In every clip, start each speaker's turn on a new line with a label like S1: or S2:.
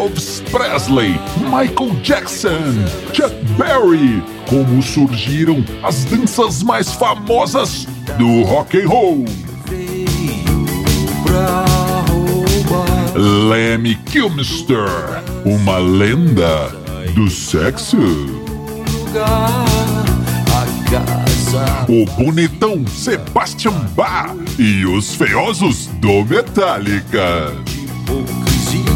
S1: Elvis Presley, Michael Jackson, Chuck Berry, como surgiram as danças mais famosas do rock and roll. Lemmy Kilmister, uma lenda do sexo. O bonitão Sebastian Bach e os feiosos do Metallica.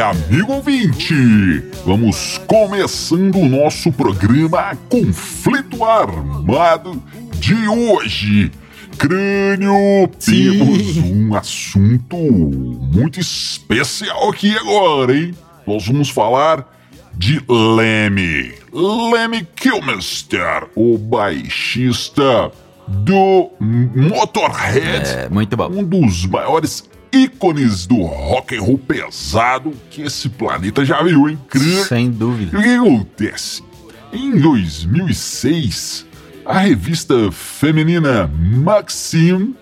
S1: amigo ouvinte, vamos começando o nosso programa Conflito Armado de hoje. Crânio,
S2: Sim.
S1: temos um assunto muito especial aqui agora, hein? Nós vamos falar de Lemmy. Lemmy Kilmister, o baixista do Motorhead
S2: É, muito bom.
S1: um dos maiores ícones do rock and roll pesado que esse planeta já viu, hein? Crânio.
S2: Sem dúvida.
S1: o que acontece? Em 2006, a revista feminina Maxim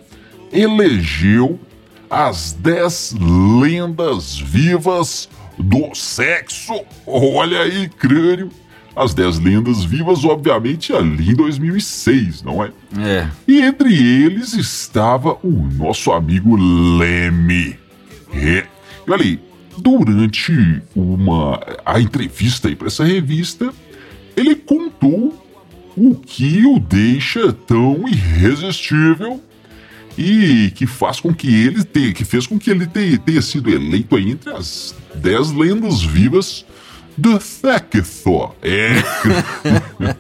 S1: elegeu as 10 lendas vivas do sexo. Olha aí, crânio. As 10 lendas vivas, obviamente, ali em 2006, não é?
S2: É.
S1: E entre eles estava o nosso amigo Leme. É. E olha aí, durante uma a entrevista aí para essa revista, ele contou o que o deixa tão irresistível e que faz com que ele tenha, que fez com que ele tenha, tenha sido eleito entre as 10 lendas vivas do Thekthor. É.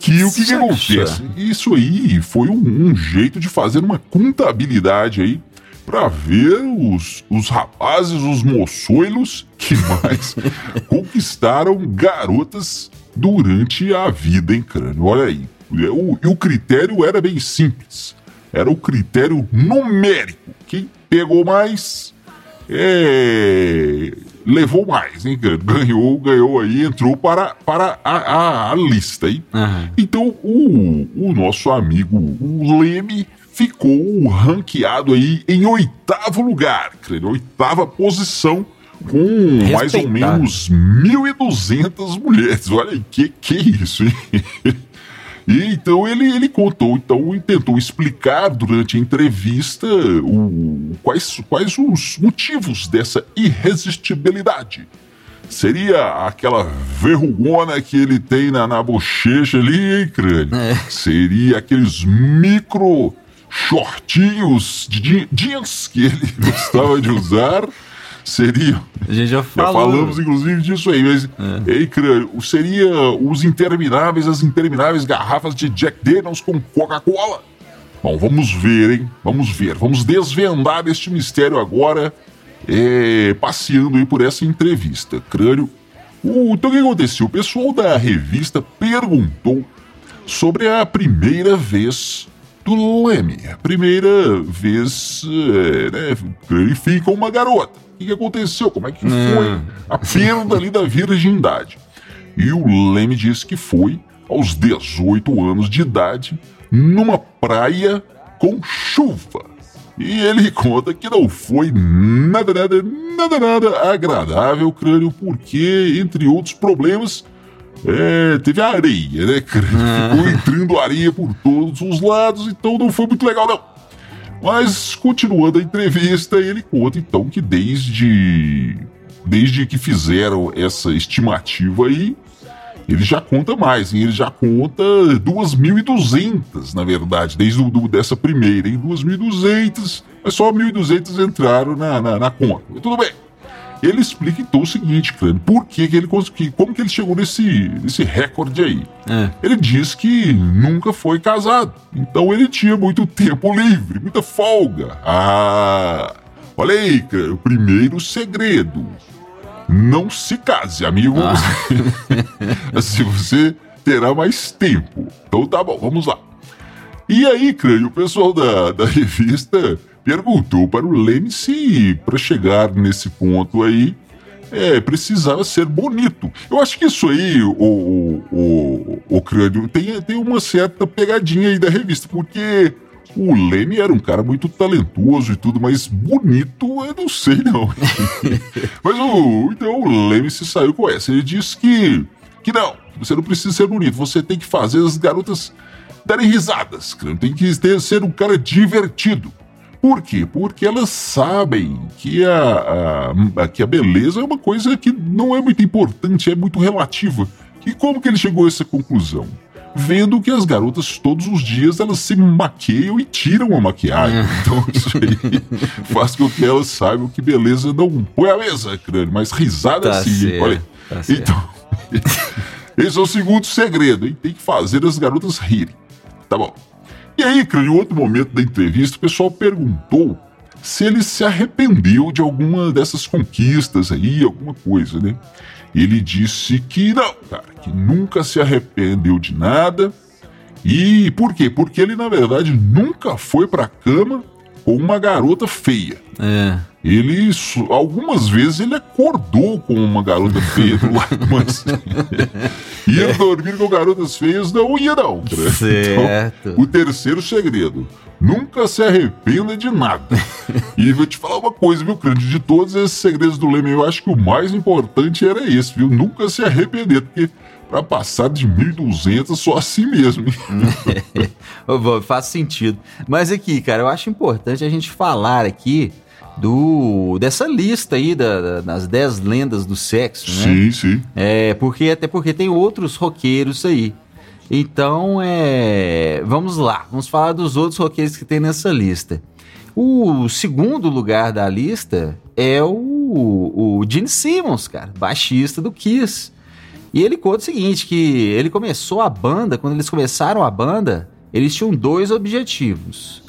S1: que o que, que acontece? Isso aí foi um, um jeito de fazer uma contabilidade aí para ver os, os rapazes, os moçoilos que mais conquistaram garotas durante a vida em crânio. Olha aí. O, e o critério era bem simples. Era o critério numérico. Quem pegou mais é, levou mais, hein? Ganhou, ganhou aí, entrou para, para a, a- a lista, hein?
S2: Aham.
S1: Então o, o nosso amigo o Leme ficou ranqueado aí em oitavo lugar, creio, oitava posição, com mais ou menos 1.200 mulheres. Olha aí, que, que isso, hein? E então ele, ele contou, então, tentou explicar durante a entrevista o, quais, quais os motivos dessa irresistibilidade. Seria aquela verrugona que ele tem na, na bochecha ali, hein, crânio?
S2: É.
S1: Seria aqueles micro shortinhos de je- jeans que ele gostava de usar. Seria
S2: A gente já
S1: já
S2: falou.
S1: falamos, inclusive, disso aí, mas. Ei, crânio, seria os intermináveis, as intermináveis garrafas de Jack Daniels com Coca-Cola? Bom, vamos ver, hein? Vamos ver. Vamos desvendar este mistério agora, é, passeando aí por essa entrevista. Crânio. O, então, o que aconteceu? O pessoal da revista perguntou sobre a primeira vez do Leme. A primeira vez, é, né, ele fica com uma garota. O que, que aconteceu? Como é que foi a perda ali da virgindade? E o Leme disse que foi aos 18 anos de idade, numa praia com chuva. E ele conta que não foi nada, nada, nada, nada agradável, crânio, porque, entre outros problemas, é, teve a areia, né, crânio? Ficou entrando areia por todos os lados, então não foi muito legal, não. Mas, continuando a entrevista, ele conta, então, que desde, desde que fizeram essa estimativa aí, ele já conta mais, hein? ele já conta 2.200, na verdade, desde o, do, dessa primeira, em 2.200, mas só 1.200 entraram na, na, na conta. Tudo bem. Ele explica então o seguinte, Crânio, por que, que ele conseguiu, como que ele chegou nesse, nesse recorde aí.
S2: É.
S1: Ele diz que nunca foi casado, então ele tinha muito tempo livre, muita folga. Ah, olha aí, Crânio, o primeiro segredo. Não se case, amigo.
S2: Ah.
S1: assim você terá mais tempo. Então tá bom, vamos lá. E aí, Crânio, o pessoal da, da revista perguntou para o Leme se, para chegar nesse ponto aí, é, precisava ser bonito. Eu acho que isso aí, o, o, o, o Crânio, tem, tem uma certa pegadinha aí da revista, porque o Leme era um cara muito talentoso e tudo, mas bonito eu não sei não. mas o, então o Leme se saiu com essa. Ele disse que, que não, você não precisa ser bonito, você tem que fazer as garotas darem risadas. Tem que ter, ser um cara divertido. Por quê? Porque elas sabem que a, a, que a beleza é uma coisa que não é muito importante, é muito relativa. E como que ele chegou a essa conclusão? Vendo que as garotas todos os dias elas se maquiam e tiram a maquiagem. Então isso aí faz com que elas saibam que beleza não põe a mesa, crânio, mas risada
S2: Tá
S1: sim. Olha,
S2: tá
S1: então esse é o segundo segredo, hein? Tem que fazer as garotas rirem. Tá bom. E aí, em outro momento da entrevista, o pessoal perguntou se ele se arrependeu de alguma dessas conquistas aí, alguma coisa, né? Ele disse que não, cara, que nunca se arrependeu de nada. E por quê? Porque ele, na verdade, nunca foi pra cama com uma garota feia.
S2: É.
S1: Ele, algumas vezes, ele acordou com uma garota feia do lado, mas ia dormir com garotas feias, não ia não. cara.
S2: Certo.
S1: Então, o terceiro segredo, nunca se arrependa de nada. e vou te falar uma coisa, viu, Crânio, de todos esses segredos do Leme, eu acho que o mais importante era esse, viu, nunca se arrepender, porque pra passar de 1.200 só assim mesmo.
S2: Ô, Bob, faz sentido. Mas aqui, cara, eu acho importante a gente falar aqui do dessa lista aí da- da- das 10 lendas do sexo, né?
S1: sim, sim.
S2: É, porque até porque tem outros roqueiros aí. Então, é, vamos lá, vamos falar dos outros roqueiros que tem nessa lista. O segundo lugar da lista é o, o Gene Simmons, cara, baixista do Kiss. E ele conta o seguinte, que ele começou a banda, quando eles começaram a banda, eles tinham dois objetivos.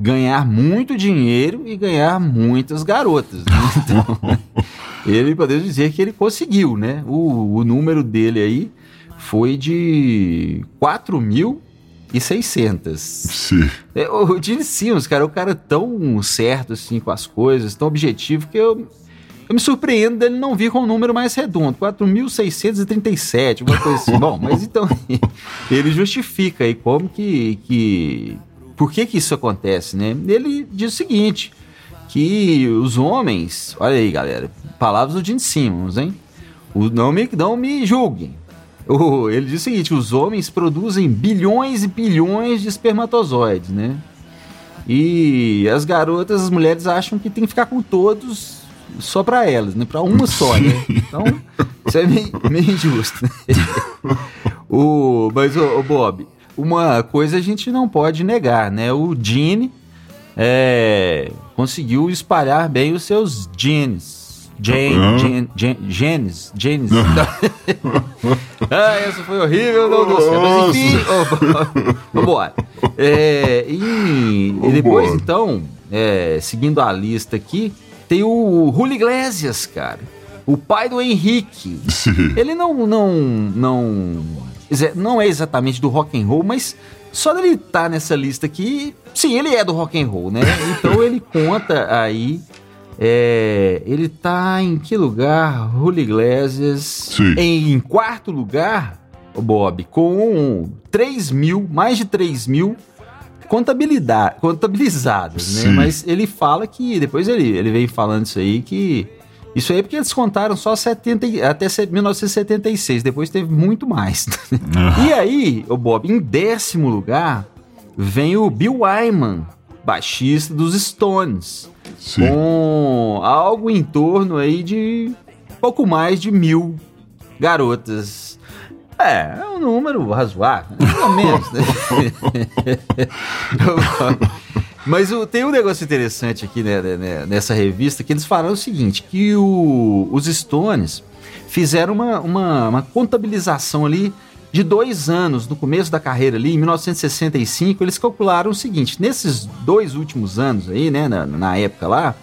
S2: Ganhar muito dinheiro e ganhar muitas garotas. né? Então, ele podemos dizer que ele conseguiu, né? O, o número dele aí foi de 4.600.
S1: Sim.
S2: É, o Gene Simmons, cara, é um cara tão certo assim com as coisas, tão objetivo, que eu, eu me surpreendo dele não vir com um número mais redondo, 4.637, uma coisa assim. Bom, mas então ele justifica aí como que, que por que que isso acontece, né? Ele diz o seguinte, que os homens, olha aí, galera, palavras do Gene Simmons, hein? O, não, me, não me julguem. O- ele diz o seguinte: os homens produzem bilhões e bilhões de espermatozoides, né? E as garotas, as mulheres acham que tem que ficar com todos só pra elas, né? Pra uma só, né? Então, isso é meio, meio injusto. né? o, mas, ô, ô, Bob, uma coisa a gente não pode negar, né? O Gene é, conseguiu espalhar bem os seus genes. Gen, gen, gen, genes, genes. ah, essa foi horrível, não deu certo. Mas enfim, ô, vambora. É, e, e depois, então, é, seguindo a lista aqui, tem o Julio Iglesias, cara. O pai do Henrique.
S1: Sim.
S2: Ele não, não, não, exa- não é exatamente do rock and roll, mas só dele estar nessa lista aqui, sim, ele é do rock and roll, né? Então ele conta aí, é, ele tá em que lugar? Julio Iglesias.
S1: Sim.
S2: Em, em quarto lugar, Bob, com 3 mil, mais de 3 mil contabilidade, contabilizadas, né? Mas ele fala que, depois ele, ele vem falando isso aí, que isso aí é porque eles contaram só 70, e- até se- 1976, depois teve muito mais. e aí, o Bob, em décimo lugar, vem o Bill Wyman, baixista dos Stones,
S1: Sim.
S2: com algo em torno aí de pouco mais de mil garotas. É, é um número razoável, pelo menos. Né? Mas o, tem um negócio interessante aqui né, né, né, nessa revista que eles falaram o seguinte: que o, os Stones fizeram uma, uma, uma, contabilização ali de dois anos no começo da carreira ali, em 1965, eles calcularam o seguinte: nesses dois últimos anos aí, né, na, na época lá,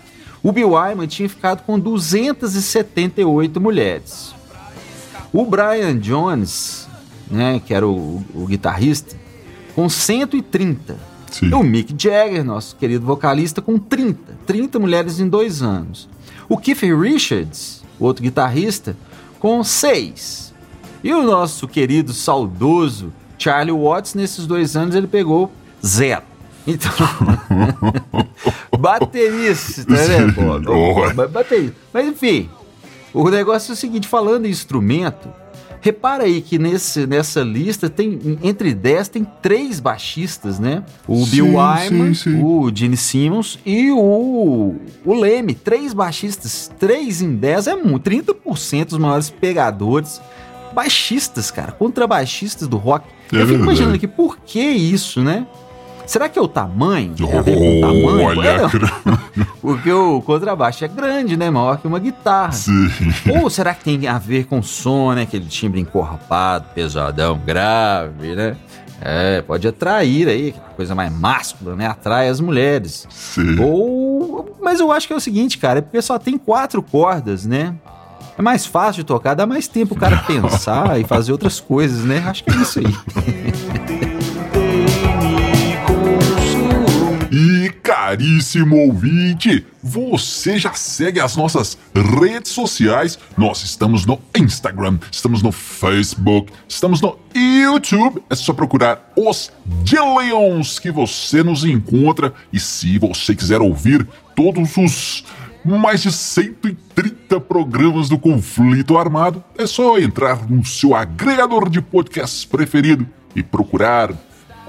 S2: o Bill Wyman tinha ficado com 278 mulheres. O Brian Jones, né, que era o, o guitarrista, com 130. Sim. E o Mick Jagger, nosso querido vocalista, com 30. 30 mulheres em dois anos. O Keith Richards, o outro guitarrista, com 6. E o nosso querido saudoso Charlie Watts, nesses dois anos, ele pegou zero. Então, baterista, né? Pô, baterista. Mas enfim, o negócio é o seguinte, falando em instrumento, repara aí que nesse, nessa lista tem, entre 10, tem três baixistas, né? O sim, Bill Wyman, o Gene Simmons e o, o Leme. Três baixistas, três em 10 é muito, 30% dos maiores pegadores. Baixistas, cara, contrabaixistas do rock. É Eu fico imaginando aqui, por que isso, né? Será que é o tamanho? Tem ver com o tamanho? Olha, Porque o contrabaixo é grande, né? Maior que uma guitarra. Sim. Ou será que tem a ver com o som, né? Aquele timbre encorpado, pesadão, grave, né? É, pode atrair aí, coisa mais máscula, né? Atrai as mulheres. Sim. Ou. Mas eu acho que é o seguinte, cara, é porque só tem quatro cordas, né? É mais fácil de tocar, dá mais tempo o cara pensar e fazer outras coisas, né? Acho que é isso aí.
S1: E caríssimo ouvinte, você já segue as nossas redes sociais? Nós estamos no Instagram, estamos no Facebook, estamos no YouTube. É só procurar os Dillions que você nos encontra. E se você quiser ouvir todos os mais de 130 programas do Conflito Armado, é só entrar no seu agregador de podcasts preferido e procurar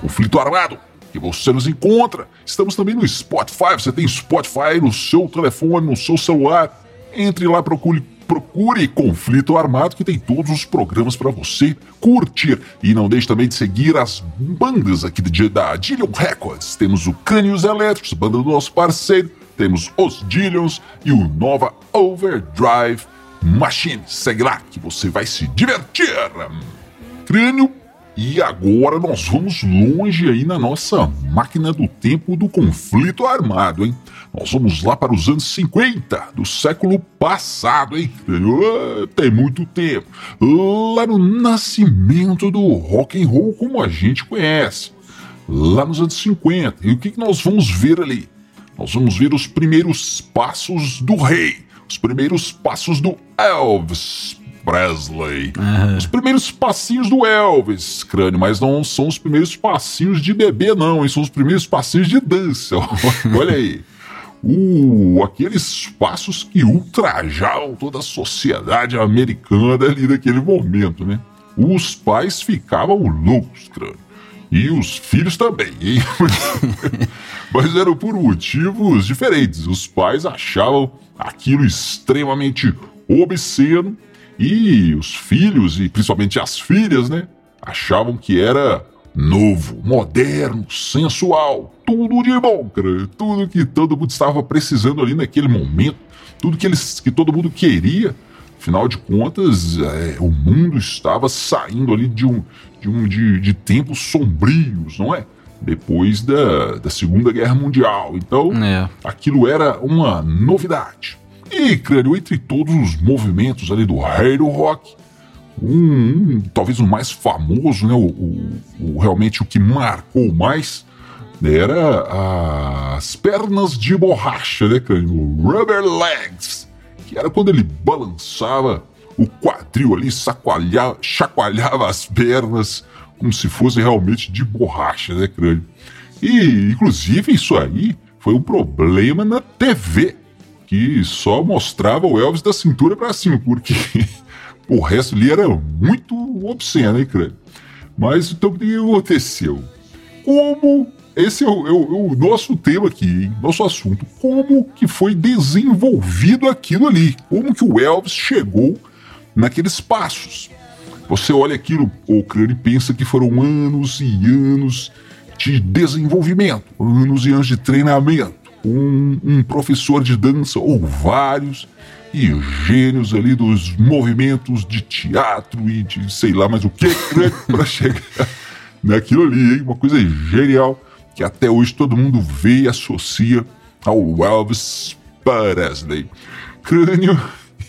S1: Conflito Armado você nos encontra. Estamos também no Spotify. Você tem Spotify no seu telefone, no seu celular. Entre lá, procure, procure Conflito Armado, que tem todos os programas para você curtir. E não deixe também de seguir as bandas aqui da Dillion Records. Temos o Cânios Elétricos, banda do nosso parceiro. Temos os Dillions e o Nova Overdrive Machine. Segue lá que você vai se divertir. Crânio e agora nós vamos longe aí na nossa máquina do tempo do conflito armado, hein? Nós vamos lá para os anos 50 do século passado, hein? Tem muito tempo. Lá no nascimento do rock and roll como a gente conhece. Lá nos anos 50. E o que, que nós vamos ver ali? Nós vamos ver os primeiros passos do rei, os primeiros passos do Elvis Presley. Uhum. Os primeiros passinhos do Elvis, crânio, mas não são os primeiros passinhos de bebê, não, hein? São os primeiros passinhos de dança. Olha aí. Uh, aqueles passos que ultrajavam toda a sociedade americana ali naquele momento, né? Os pais ficavam loucos, crânio. E os filhos também, hein? Mas eram por motivos diferentes. Os pais achavam aquilo extremamente obsceno e os filhos, e principalmente as filhas, né? Achavam que era novo, moderno, sensual, tudo de bom, cara. Tudo que todo mundo estava precisando ali naquele momento, tudo que, eles, que todo mundo queria. Afinal de contas, é, o mundo estava saindo ali de, um, de, um, de, de tempos sombrios, não é? Depois da, da Segunda Guerra Mundial. Então, é. aquilo era uma novidade. E, crânio, entre todos os movimentos ali do rei rock, um, um, talvez o mais famoso, né, o, o, o, realmente o que marcou mais, era as pernas de borracha, né, crânio? Rubber legs, que era quando ele balançava o quadril ali, chacoalhava, chacoalhava as pernas como se fosse realmente de borracha, né, crânio? E, inclusive, isso aí foi um problema na TV que só mostrava o Elvis da cintura para cima, porque o resto ali era muito obsceno, hein, crânio? Mas então o que aconteceu? Como. Esse é o, é o, é o nosso tema aqui, hein? nosso assunto. Como que foi desenvolvido aquilo ali? Como que o Elvis chegou naqueles passos? Você olha aquilo, o crânio, e pensa que foram anos e anos de desenvolvimento, anos e anos de treinamento. Um, um professor de dança ou vários e gênios ali dos movimentos de teatro e de sei lá mais o que para chegar naquilo ali, hein? Uma coisa genial que até hoje todo mundo vê e associa ao Elvis Presley. Crânio.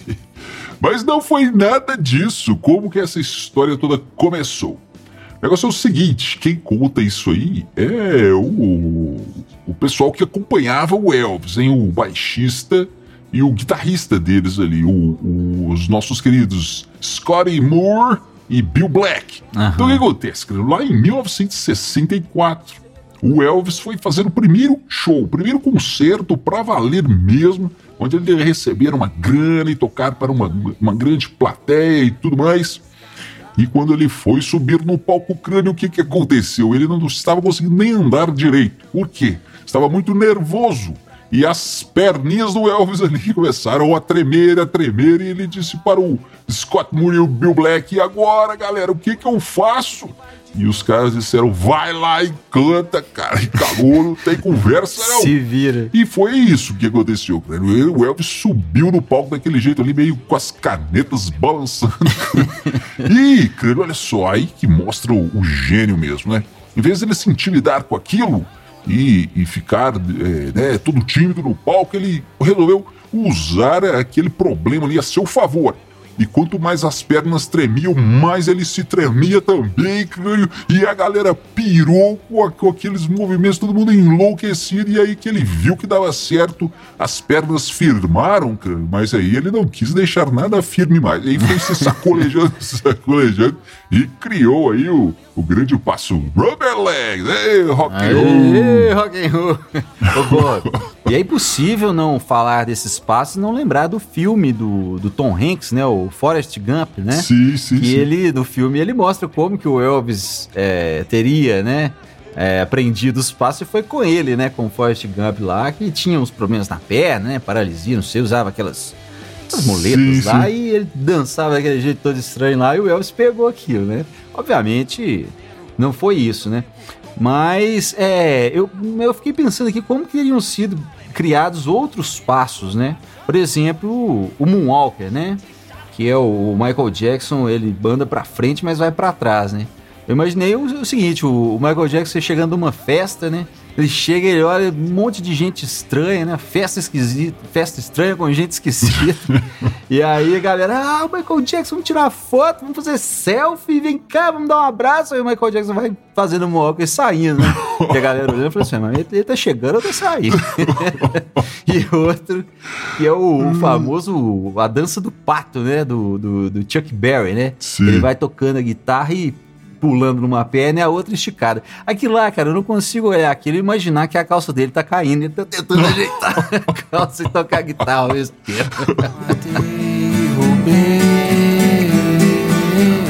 S1: Mas não foi nada disso. Como que essa história toda começou? O negócio é o seguinte: quem conta isso aí é o, o pessoal que acompanhava o Elvis, hein? O baixista e o guitarrista deles ali, o, os nossos queridos Scotty Moore e Bill Black. Uhum. Então o que acontece? Lá em 1964, o Elvis foi fazer o primeiro show, o primeiro concerto para valer mesmo, onde ele ia receber uma grana e tocar para uma, uma grande plateia e tudo mais. E quando ele foi subir no palco crânio, o que, que aconteceu? Ele não estava conseguindo nem andar direito. Por quê? Estava muito nervoso e as perninhas do Elvis ali começaram a tremer, a tremer, e ele disse para o Scott Moore e o Bill Black: e agora, galera, o que que eu faço? E os caras disseram: vai lá e canta, cara. E acabou, não tem conversa, não.
S2: Se vira.
S1: E foi isso que aconteceu, cara. O Elvis subiu no palco daquele jeito ali, meio com as canetas balançando. e, cara, olha só, aí que mostra o, o gênio mesmo, né? Em vez de ele se intimidar com aquilo, e, e ficar é, né, todo tímido no palco, ele resolveu usar aquele problema ali a seu favor. E quanto mais as pernas tremiam, mais ele se tremia também. E a galera pirou com, aqueles movimentos, todo mundo enlouquecido. E aí que ele viu que dava certo, as pernas firmaram. Mas aí ele não quis deixar nada firme mais. Aí foi se sacolejando, sacolejando e criou aí o, o grande passo Rubber Legs. Ei, rock and roll.
S2: rock and roll. e é impossível não falar desses passos e não lembrar do filme do, do Tom Hanks, né? O Forrest Gump, né?
S1: Sim, sim,
S2: que
S1: sim.
S2: ele, no filme, ele mostra como que o Elvis é, teria, né? É, aprendido os passos e foi com ele, né? Com o Forrest Gump lá, que tinha uns problemas na perna, né? Paralisia, não sei, usava aquelas as muletas sim, lá sim. e ele dançava daquele jeito todo estranho lá e o Elvis pegou aquilo, né? Obviamente, não foi isso, né? Mas é, eu, eu fiquei pensando aqui como que teriam sido criados outros passos, né? Por exemplo, o, o Moonwalker, né? Que é o, o Michael Jackson, ele anda para frente, mas vai para trás, né? Eu imaginei o, o seguinte, o, o Michael Jackson chegando numa festa, né? Ele chega e ele olha um monte de gente estranha, né? Festa esquisita, festa estranha com gente esquisita. e aí a galera, ah, o Michael Jackson, vamos tirar foto, vamos fazer selfie, vem cá, vamos dar um abraço. Aí o Michael Jackson vai fazendo um e saindo, né? e a galera olhando e falou assim, mas ele, ele tá chegando ou tá saindo? e outro, que é o, o, famoso, a dança do pato, né? Do, do, do Chuck Berry, né? Sim. Ele vai tocando a guitarra e pulando numa perna e a outra esticada. Aquilo lá, cara, eu não consigo olhar aquilo e imaginar que a calça dele tá caindo. Ele tá tentando ajeitar a calça e tocar guitarra ao mesmo tempo.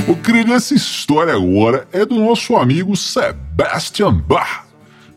S1: O essa história agora é do nosso amigo Sebastian Bach.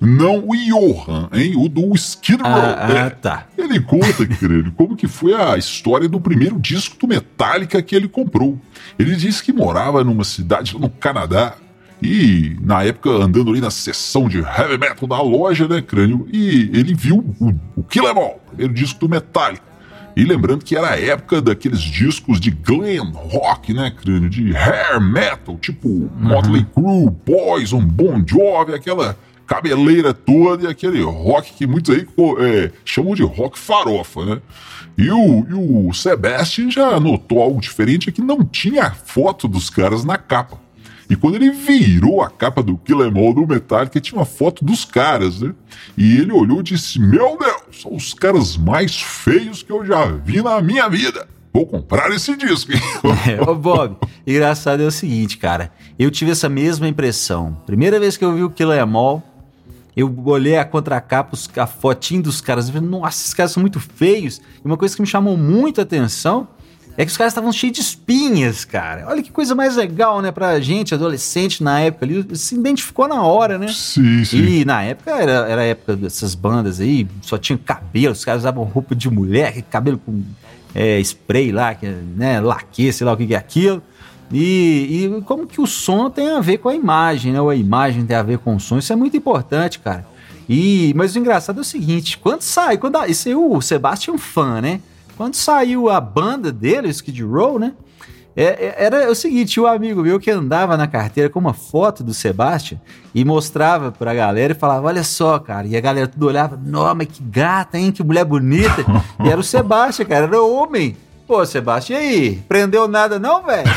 S1: Não o Johan, hein? O do Skid Row.
S2: Ah, ah, tá.
S1: Ele conta, querido, como que foi a história do primeiro disco do Metallica que ele comprou. Ele disse que morava numa cidade no Canadá e, na época, andando ali na seção de heavy metal da loja, né, crânio, e ele viu o, o Kill Em All, primeiro disco do Metallica. E lembrando que era a época daqueles discos de glam rock, né, crânio, de hair metal, tipo uhum. Motley Crue, Poison, Bon Jovi, aquela cabeleira toda e aquele rock que muitos aí é, chamam de rock farofa, né? E o, e o Sebastian já notou algo diferente, é que não tinha foto dos caras na capa. E quando ele virou a capa do Kill Em All do Metallica, tinha uma foto dos caras, né? E ele olhou e disse, meu Deus, são os caras mais feios que eu já vi na minha vida. Vou comprar esse disco.
S2: é, ô Bob, engraçado é o seguinte, cara. Eu tive essa mesma impressão. Primeira vez que eu vi o Kill Em All, eu olhei a contracapa, a fotinho dos caras, e falei, nossa, esses caras são muito feios. E uma coisa que me chamou muito a atenção é que os caras estavam cheios de espinhas, cara. Olha que coisa mais legal, né, pra gente, adolescente na época ali, se identificou na hora, né?
S1: Sim, sim.
S2: E na época era, era a época dessas bandas aí, só tinha cabelo, os caras usavam roupa de mulher, cabelo com é, spray lá, que, né, laque, sei lá o que é aquilo.
S3: E, e como que o som tem a ver com a imagem, né? Ou a imagem tem a ver com o som. Isso é muito importante, cara. E, mas o engraçado é o seguinte: quando sai, quando a, isso aí o Sebastian fã, né? Quando saiu a banda dele, o Skid Row, né? É, é, era o seguinte, o um amigo meu que andava na carteira com uma foto do Sebastian e mostrava pra galera e falava, olha só, cara. E a galera tudo olhava, nossa, mas que gata, hein? Que mulher bonita. e era o Sebastian, cara, era homem. Pô, Sebastião, e aí? Prendeu nada não, velho?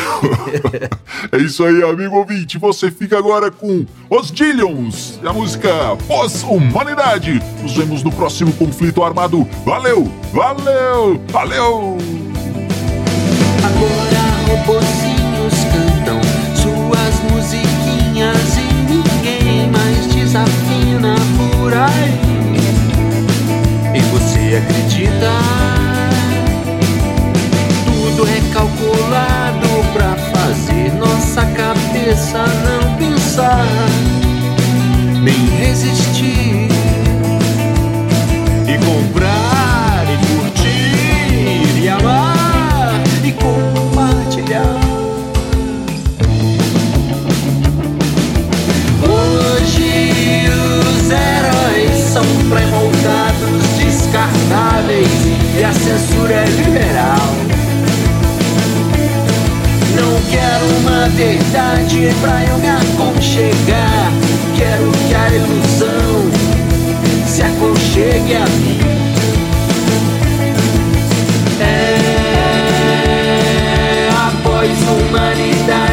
S1: é isso aí, amigo ouvinte. Você fica agora com Os Dillions, a música Pós-Humanidade. Nos vemos no próximo conflito armado. Valeu, valeu, valeu!
S2: Agora robozinhos cantam suas musiquinhas e ninguém mais desafina por aí. E você acredita? Recalculado pra fazer nossa cabeça não verdade pra eu me aconchegar. Quero que a ilusão se aconchegue a mim. É, após humanidade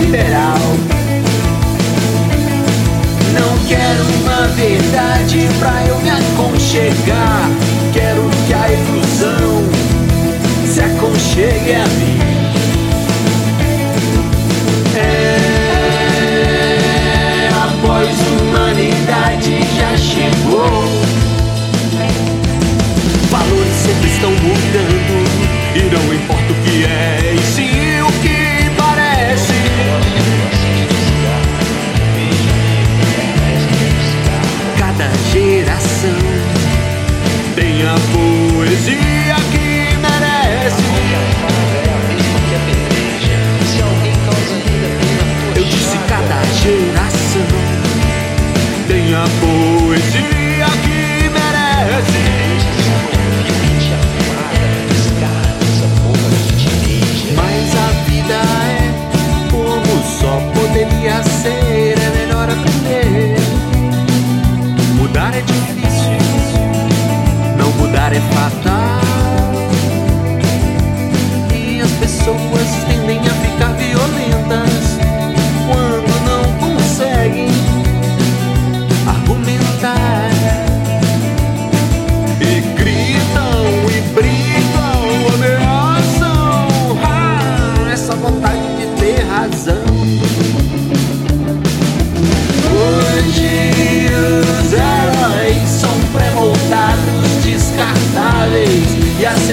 S2: liberal. Não quero uma verdade pra eu me aconchegar. Quero que a ilusão se aconchegue a mim. É, após humanidade já chegou. Valores sempre estão mudando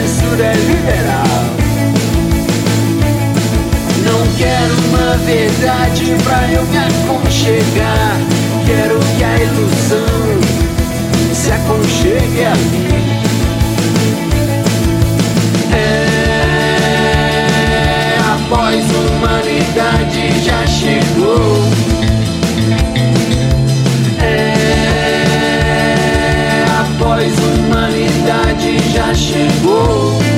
S2: censura é liberal. Não quero uma verdade pra eu me aconchegar. Quero que a ilusão se aconchegue a mim. É, após humanidade já chegou. 是无。